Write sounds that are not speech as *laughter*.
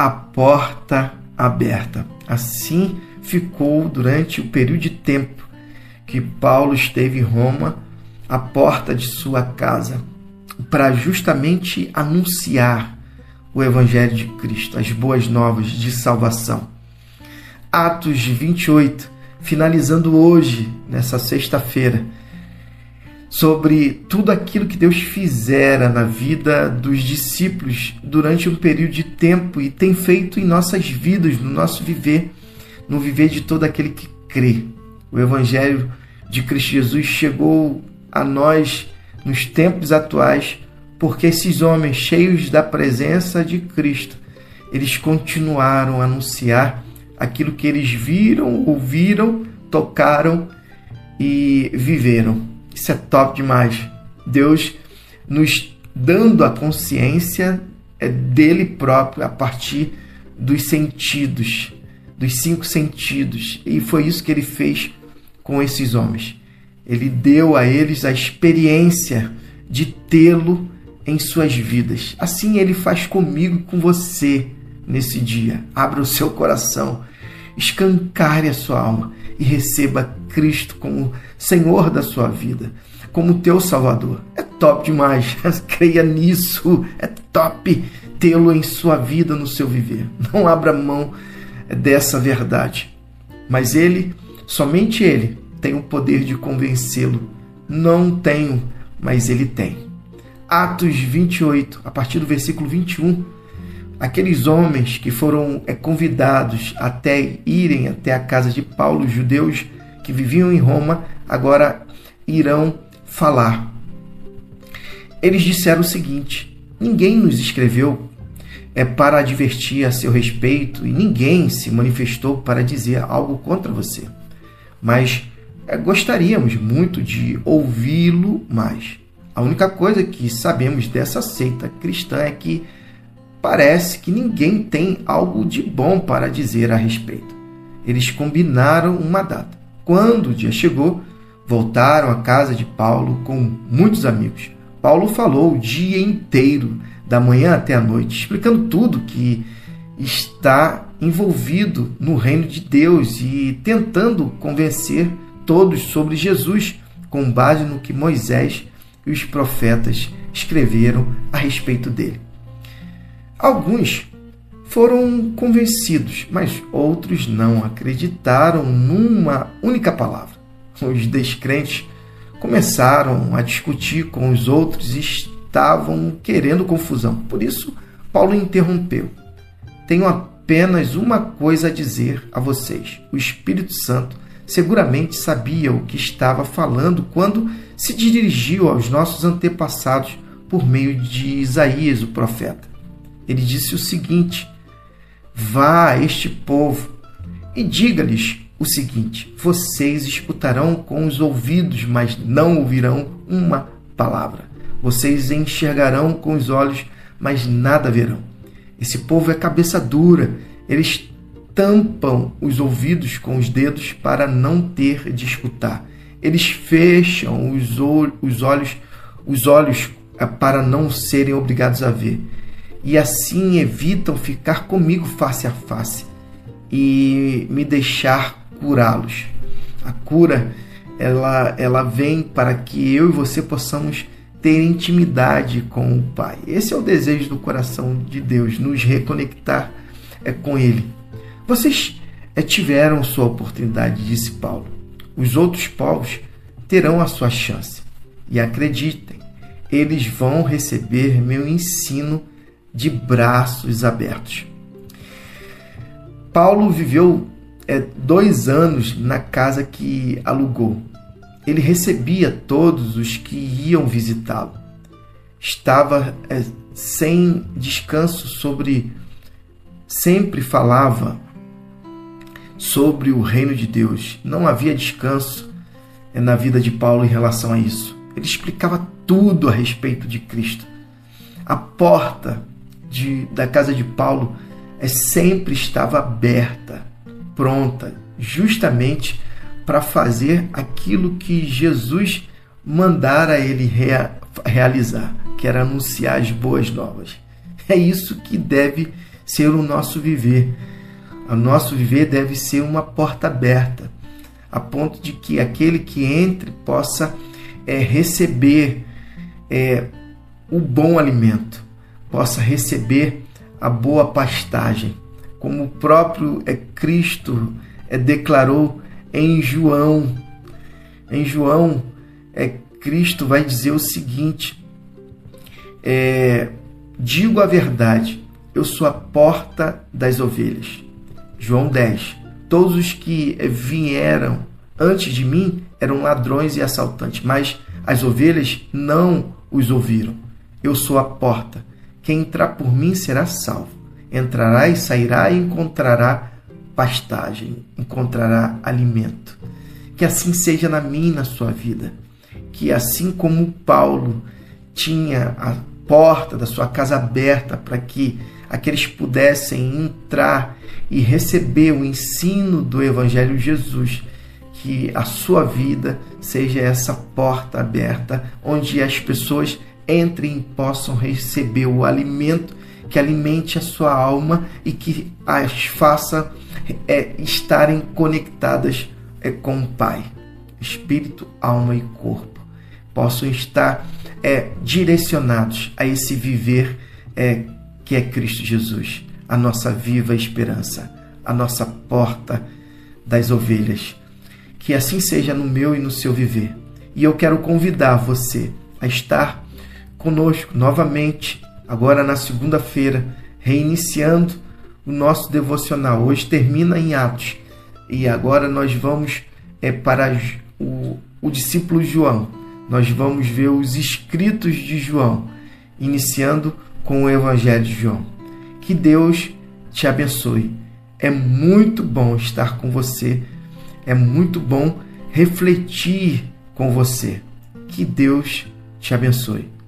a porta aberta. Assim ficou durante o período de tempo que Paulo esteve em Roma, a porta de sua casa, para justamente anunciar o Evangelho de Cristo, as boas novas de salvação. Atos 28, finalizando hoje, nessa sexta-feira, sobre tudo aquilo que Deus fizera na vida dos discípulos durante um período de tempo e tem feito em nossas vidas, no nosso viver, no viver de todo aquele que crê. O Evangelho de Cristo Jesus chegou a nós nos tempos atuais porque esses homens cheios da presença de Cristo, eles continuaram a anunciar aquilo que eles viram, ouviram, tocaram e viveram. Isso é top demais. Deus nos dando a consciência é dele próprio a partir dos sentidos, dos cinco sentidos. E foi isso que ele fez com esses homens. Ele deu a eles a experiência de tê-lo em suas vidas. Assim ele faz comigo e com você nesse dia. Abra o seu coração, escancare a sua alma e receba Cristo como Senhor da sua vida, como teu Salvador. É top demais. *laughs* Creia nisso. É top tê-lo em sua vida, no seu viver. Não abra mão dessa verdade. Mas ele, somente ele, tem o poder de convencê-lo. Não tenho, mas ele tem. Atos 28, a partir do versículo 21, aqueles homens que foram é, convidados até irem até a casa de Paulo, judeus que viviam em Roma, agora irão falar. Eles disseram o seguinte: Ninguém nos escreveu é para advertir a seu respeito e ninguém se manifestou para dizer algo contra você. Mas é, gostaríamos muito de ouvi-lo mais. A única coisa que sabemos dessa seita cristã é que parece que ninguém tem algo de bom para dizer a respeito. Eles combinaram uma data. Quando o dia chegou, voltaram à casa de Paulo com muitos amigos. Paulo falou o dia inteiro, da manhã até a noite, explicando tudo que está envolvido no reino de Deus e tentando convencer todos sobre Jesus com base no que Moisés e os profetas escreveram a respeito dele. Alguns foram convencidos, mas outros não acreditaram numa única palavra. Os descrentes começaram a discutir com os outros e estavam querendo confusão. Por isso, Paulo interrompeu. Tenho apenas uma coisa a dizer a vocês. O Espírito Santo seguramente sabia o que estava falando quando se dirigiu aos nossos antepassados por meio de Isaías, o profeta. Ele disse o seguinte: Vá a este povo e diga-lhes o seguinte: Vocês escutarão com os ouvidos, mas não ouvirão uma palavra. Vocês enxergarão com os olhos, mas nada verão. Esse povo é cabeça dura, eles tampam os ouvidos com os dedos para não ter de escutar. Eles fecham os, os olhos, os olhos eh, para não serem obrigados a ver. E assim evitam ficar comigo face a face e me deixar curá-los. A cura ela, ela vem para que eu e você possamos ter intimidade com o Pai. Esse é o desejo do coração de Deus, nos reconectar é, com Ele. Vocês é, tiveram sua oportunidade, disse Paulo. Os outros povos terão a sua chance. E acreditem, eles vão receber meu ensino de braços abertos. Paulo viveu é, dois anos na casa que alugou. Ele recebia todos os que iam visitá-lo. Estava é, sem descanso sobre. Sempre falava sobre o reino de Deus. Não havia descanso na vida de Paulo em relação a isso. Ele explicava tudo a respeito de Cristo. A porta de, da casa de Paulo é, sempre estava aberta, pronta, justamente para fazer aquilo que Jesus mandara ele rea, realizar, que era anunciar as boas novas. É isso que deve ser o nosso viver. O nosso viver deve ser uma porta aberta, a ponto de que aquele que entre possa é, receber é, o bom alimento, possa receber a boa pastagem, como o próprio é, Cristo é, declarou em João. Em João, é, Cristo vai dizer o seguinte: é, digo a verdade, eu sou a porta das ovelhas. João 10. Todos os que vieram antes de mim eram ladrões e assaltantes, mas as ovelhas não os ouviram. Eu sou a porta. Quem entrar por mim será salvo. Entrará e sairá e encontrará pastagem, encontrará alimento. Que assim seja na minha e na sua vida. Que assim como Paulo tinha a porta da sua casa aberta para que aqueles pudessem entrar e receber o ensino do Evangelho de Jesus, que a sua vida seja essa porta aberta onde as pessoas entrem e possam receber o alimento que alimente a sua alma e que as faça é, estarem conectadas é, com o Pai, espírito, alma e corpo, possam estar é, direcionados a esse viver é, que é Cristo Jesus, a nossa viva esperança, a nossa porta das ovelhas. Que assim seja no meu e no seu viver. E eu quero convidar você a estar conosco novamente, agora na segunda-feira, reiniciando o nosso devocional. Hoje termina em Atos e agora nós vamos é, para o, o discípulo João. Nós vamos ver os escritos de João, iniciando com o Evangelho de João. Que Deus te abençoe. É muito bom estar com você. É muito bom refletir com você. Que Deus te abençoe.